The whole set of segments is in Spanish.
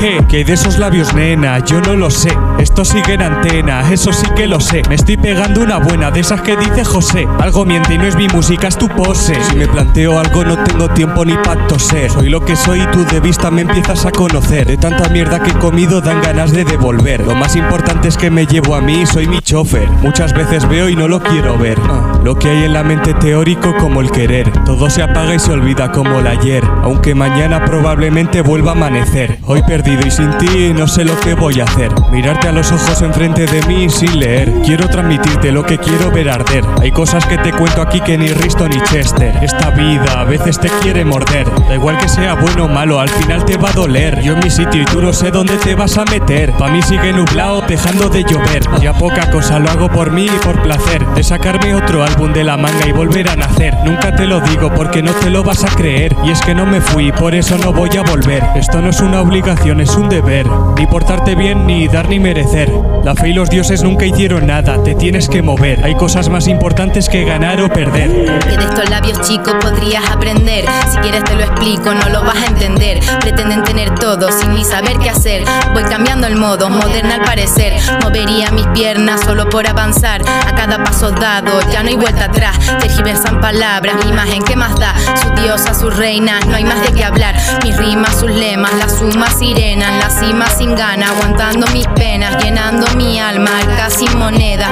¿Qué? ¿Qué hay de esos labios, nena? Yo no lo sé. Esto sigue en antena, eso sí que lo sé. Me estoy pegando una buena de esas que dice José. Algo miente no es mi música, es tu pose. Si me planteo algo, no tengo tiempo ni para toser. Soy lo que soy y tú de vista me empiezas a conocer. De tanta mierda que he comido, dan ganas de devolver. Lo más importante es que me llevo a mí, soy mi chofer. Muchas veces veo y no lo quiero ver. Ah, Lo que hay en la mente teórico como el querer. Todo se apaga y se olvida como el ayer. Aunque mañana probablemente vuelva a amanecer. Hoy y sin ti no sé lo que voy a hacer. Mirarte a los ojos enfrente de mí sin leer. Quiero transmitirte lo que quiero ver arder. Hay cosas que te cuento aquí que ni Risto ni Chester. Esta vida a veces te quiere morder. Da igual que sea bueno o malo, al final te va a doler. Yo en mi sitio y tú no sé dónde te vas a meter. Pa' mí sigue nublado, dejando de llover. Ya poca cosa lo hago por mí y por placer. De sacarme otro álbum de la manga y volver a nacer. Nunca te lo digo porque no te lo vas a creer. Y es que no me fui, por eso no voy a volver. Esto no es una obligación, es un deber. Ni portarte bien, ni dar ni merecer. La fe y los dioses nunca hicieron nada, te tienes que mover. Hay cosas más importantes que ganar o perder. Que de estos labios chicos podrías aprender. Si quieres te lo explico, no lo vas a entender. Pretenden tener todo sin ni saber qué hacer. Voy cambiando el modo, moderna al parecer. Movería mis piernas solo por avanzar. A cada paso dado, ya no hay vuelta atrás. Tergiversan palabras, mi imagen, ¿qué más da? Diosa, su reina, no hay más de qué hablar. Mis rimas, sus lemas, las sumas sirenas, la cima sin gana, aguantando mis penas, llenando mi alma. Casi monedas,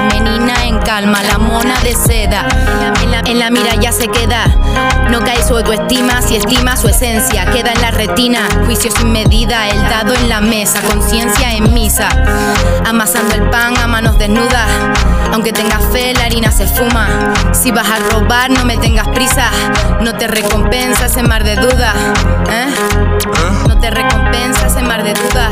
calma, la mona de seda. En la, mira ya se queda. No cae su autoestima si estima su esencia. Queda en la retina, juicio sin medida, el dado en la mesa, conciencia en misa. Amasando el pan a manos desnudas. Aunque tengas fe, la harina se fuma. Si vas a robar, no me tengas prisa. No te recompensa ese mar de dudas. ¿eh? No te recompensa ese mar de dudas.